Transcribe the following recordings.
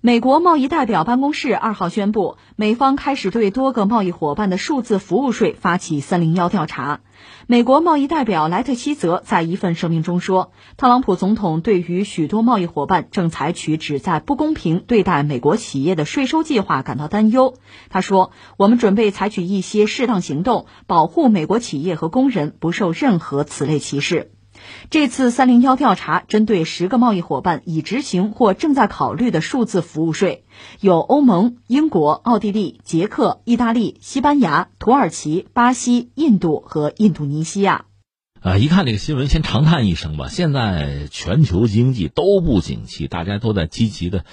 美国贸易代表办公室二号宣布，美方开始对多个贸易伙伴的数字服务税发起“三零幺”调查。美国贸易代表莱特希泽在一份声明中说，特朗普总统对于许多贸易伙伴正采取旨在不公平对待美国企业的税收计划感到担忧。他说：“我们准备采取一些适当行动，保护美国企业和工人不受任何此类歧视。”这次“三零幺”调查针对十个贸易伙伴已执行或正在考虑的数字服务税，有欧盟、英国、奥地利、捷克、意大利、西班牙、土耳其、巴西、印度和印度尼西亚。啊，一看这个新闻，先长叹一声吧。现在全球经济都不景气，大家都在积极的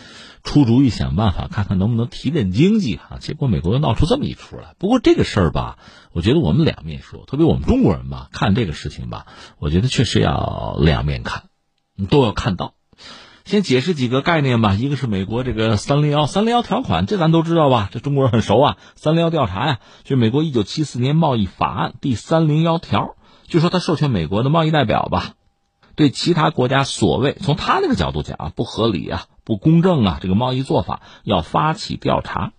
出主意想办法，看看能不能提振经济啊。结果美国又闹出这么一出来。不过这个事儿吧，我觉得我们两面说，特别我们中国人吧，看这个事情吧，我觉得确实要两面看，都要看到。先解释几个概念吧。一个是美国这个三零幺三零幺条款，这咱都知道吧？这中国人很熟啊。三零幺调查呀，就美国一九七四年贸易法案第三零幺条。就说他授权美国的贸易代表吧，对其他国家所谓从他那个角度讲啊不合理啊不公正啊这个贸易做法要发起调查，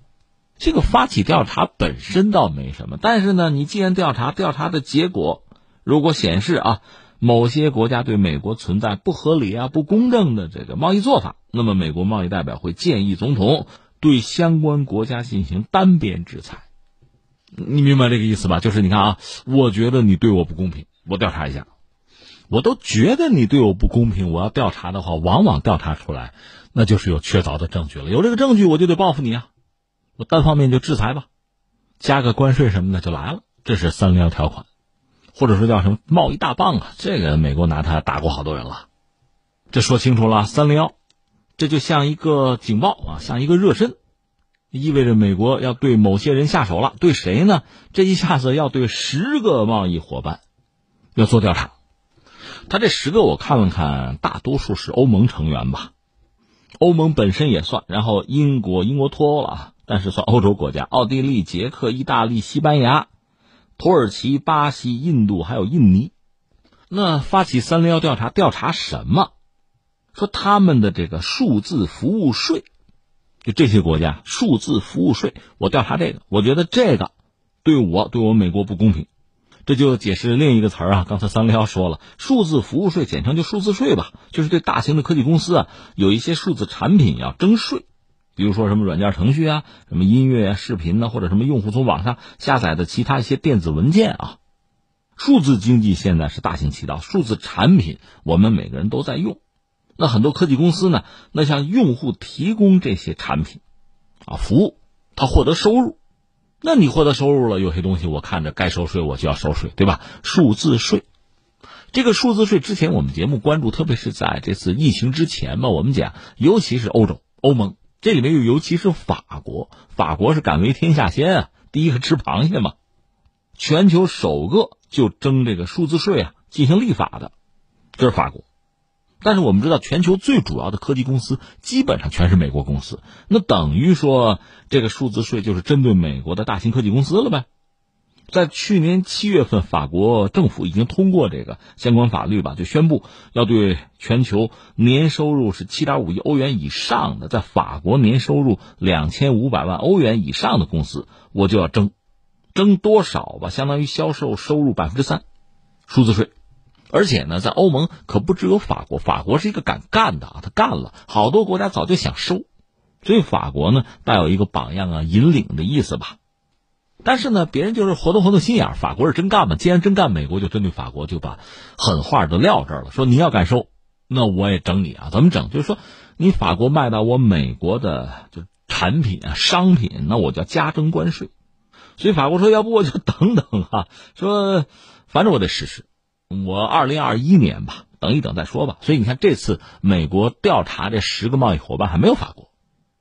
这个发起调查本身倒没什么，但是呢，你既然调查，调查的结果如果显示啊某些国家对美国存在不合理啊不公正的这个贸易做法，那么美国贸易代表会建议总统对相关国家进行单边制裁。你明白这个意思吧？就是你看啊，我觉得你对我不公平，我调查一下。我都觉得你对我不公平，我要调查的话，往往调查出来，那就是有确凿的证据了。有这个证据，我就得报复你啊！我单方面就制裁吧，加个关税什么的就来了。这是三零幺条款，或者说叫什么贸易大棒啊？这个美国拿它打过好多人了。这说清楚了，三零幺，这就像一个警报啊，像一个热身。意味着美国要对某些人下手了，对谁呢？这一下子要对十个贸易伙伴要做调查。他这十个我看了看，大多数是欧盟成员吧，欧盟本身也算，然后英国英国脱欧了，但是算欧洲国家，奥地利、捷克、意大利、西班牙、土耳其、巴西、印度还有印尼。那发起三零幺调查，调查什么？说他们的这个数字服务税。就这些国家数字服务税，我调查这个，我觉得这个对我对我美国不公平，这就解释另一个词儿啊。刚才三零幺说了，数字服务税简称就数字税吧，就是对大型的科技公司啊，有一些数字产品要征税，比如说什么软件程序啊，什么音乐啊、视频呢，或者什么用户从网上下载的其他一些电子文件啊。数字经济现在是大行其道，数字产品我们每个人都在用。那很多科技公司呢，那向用户提供这些产品，啊服务，他获得收入，那你获得收入了，有些东西我看着该收税，我就要收税，对吧？数字税，这个数字税之前我们节目关注，特别是在这次疫情之前嘛，我们讲，尤其是欧洲、欧盟，这里面又尤其是法国，法国是敢为天下先啊，第一个吃螃蟹嘛，全球首个就征这个数字税啊进行立法的，这是法国。但是我们知道，全球最主要的科技公司基本上全是美国公司，那等于说这个数字税就是针对美国的大型科技公司了呗。在去年七月份，法国政府已经通过这个相关法律吧，就宣布要对全球年收入是七点五亿欧元以上的，在法国年收入两千五百万欧元以上的公司，我就要征，征多少吧？相当于销售收入百分之三，数字税。而且呢，在欧盟可不只有法国，法国是一个敢干的啊，他干了，好多国家早就想收，所以法国呢带有一个榜样啊、引领的意思吧。但是呢，别人就是活动活动心眼法国是真干嘛？既然真干，美国就针对法国就把狠话都撂这儿了，说你要敢收，那我也整你啊！怎么整？就是说，你法国卖到我美国的就产品啊、商品，那我就要加征关税。所以法国说，要不我就等等啊，说反正我得试试。我二零二一年吧，等一等再说吧。所以你看，这次美国调查这十个贸易伙伴还没有法国，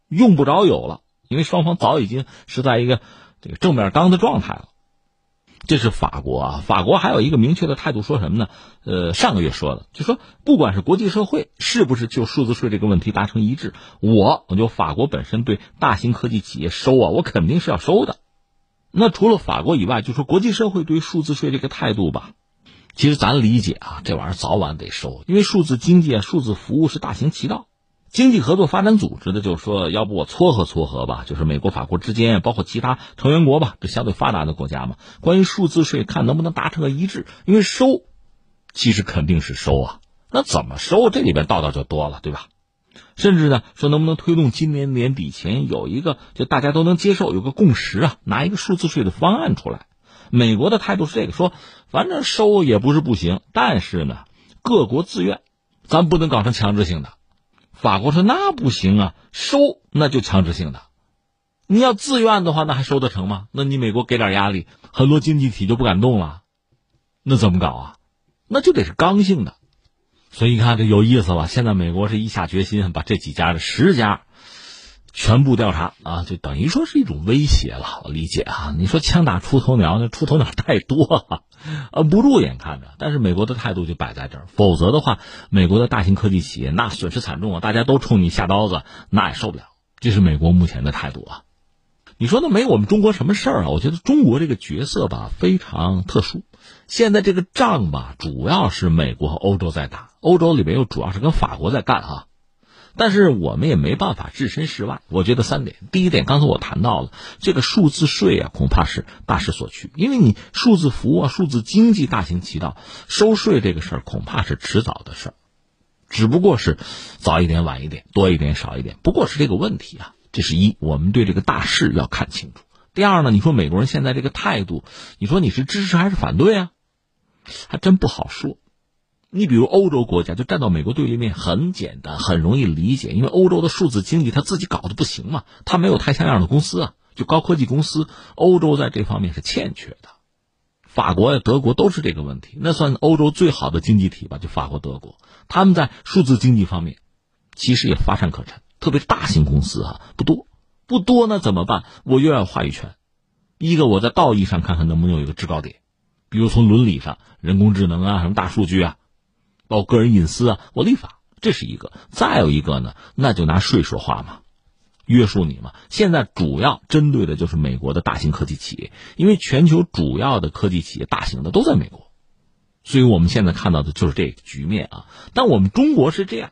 用不着有了，因为双方早已经是在一个这个正面刚的状态了。这是法国啊，法国还有一个明确的态度，说什么呢？呃，上个月说的，就说不管是国际社会是不是就数字税这个问题达成一致，我我就法国本身对大型科技企业收啊，我肯定是要收的。那除了法国以外，就说国际社会对于数字税这个态度吧。其实咱理解啊，这玩意儿早晚得收，因为数字经济啊、数字服务是大行其道，经济合作发展组织的，就是说，要不我撮合撮合吧，就是美国、法国之间，包括其他成员国吧，这相对发达的国家嘛，关于数字税，看能不能达成个一致。因为收，其实肯定是收啊，那怎么收？这里边道道就多了，对吧？甚至呢，说能不能推动今年年底前有一个就大家都能接受、有个共识啊，拿一个数字税的方案出来。美国的态度是这个，说反正收也不是不行，但是呢，各国自愿，咱不能搞成强制性的。法国说那不行啊，收那就强制性的，你要自愿的话，那还收得成吗？那你美国给点压力，很多经济体就不敢动了，那怎么搞啊？那就得是刚性的，所以你看这有意思吧？现在美国是一下决心把这几家的十家。全部调查啊，就等于说是一种威胁了。我理解啊，你说枪打出头鸟，那出头鸟太多了，摁不住眼看着。但是美国的态度就摆在这儿，否则的话，美国的大型科技企业那损失惨重啊，大家都冲你下刀子，那也受不了。这是美国目前的态度啊。你说那没我们中国什么事儿啊？我觉得中国这个角色吧非常特殊。现在这个仗吧，主要是美国和欧洲在打，欧洲里面又主要是跟法国在干啊。但是我们也没办法置身事外。我觉得三点：第一点，刚才我谈到了这个数字税啊，恐怕是大势所趋，因为你数字服务啊、数字经济大行其道，收税这个事儿恐怕是迟早的事儿，只不过是早一点、晚一点、多一点、少一点，不过是这个问题啊。这是一，我们对这个大势要看清楚。第二呢，你说美国人现在这个态度，你说你是支持还是反对啊？还真不好说。你比如欧洲国家就站到美国对立面，很简单，很容易理解，因为欧洲的数字经济他自己搞得不行嘛，他没有太像样的公司啊，就高科技公司，欧洲在这方面是欠缺的。法国呀、德国都是这个问题，那算欧洲最好的经济体吧？就法国、德国，他们在数字经济方面其实也乏善可陈，特别是大型公司啊，不多，不多那怎么办？我又要话语权，一个我在道义上看看能不能有一个制高点，比如从伦理上，人工智能啊，什么大数据啊。包括个人隐私啊，我立法，这是一个；再有一个呢，那就拿税说话嘛，约束你嘛。现在主要针对的就是美国的大型科技企业，因为全球主要的科技企业大型的都在美国，所以我们现在看到的就是这个局面啊。但我们中国是这样，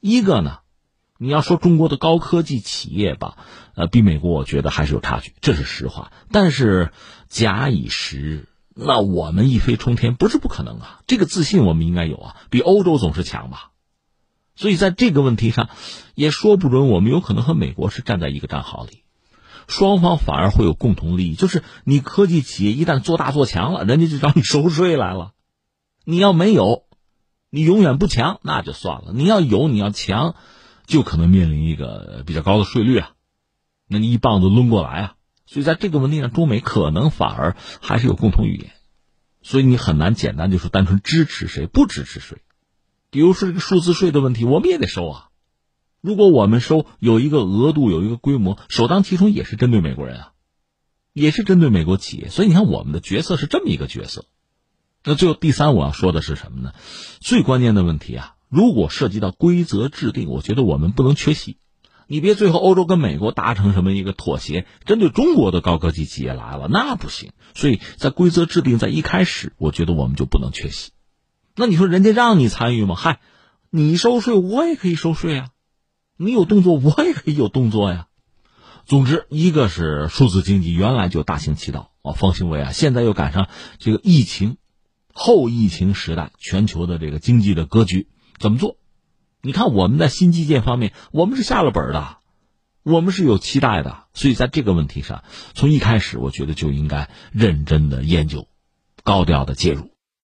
一个呢，你要说中国的高科技企业吧，呃，比美国我觉得还是有差距，这是实话。但是假以时日。那我们一飞冲天不是不可能啊，这个自信我们应该有啊，比欧洲总是强吧。所以在这个问题上，也说不准我们有可能和美国是站在一个战壕里，双方反而会有共同利益。就是你科技企业一旦做大做强了，人家就找你收税来了。你要没有，你永远不强，那就算了；你要有，你要强，就可能面临一个比较高的税率啊。那你一棒子抡过来啊。所以在这个问题上，中美可能反而还是有共同语言，所以你很难简单就说单纯支持谁不支持谁。比如说这个数字税的问题，我们也得收啊。如果我们收有一个额度、有一个规模，首当其冲也是针对美国人啊，也是针对美国企业。所以你看，我们的角色是这么一个角色。那最后第三，我要说的是什么呢？最关键的问题啊，如果涉及到规则制定，我觉得我们不能缺席。你别最后欧洲跟美国达成什么一个妥协，针对中国的高科技企业来了，那不行。所以在规则制定在一开始，我觉得我们就不能缺席。那你说人家让你参与吗？嗨，你收税，我也可以收税啊。你有动作，我也可以有动作呀。总之，一个是数字经济原来就大行其道啊，方兴未艾，现在又赶上这个疫情后疫情时代，全球的这个经济的格局怎么做？你看，我们在新基建方面，我们是下了本的，我们是有期待的，所以在这个问题上，从一开始，我觉得就应该认真的研究，高调的介入。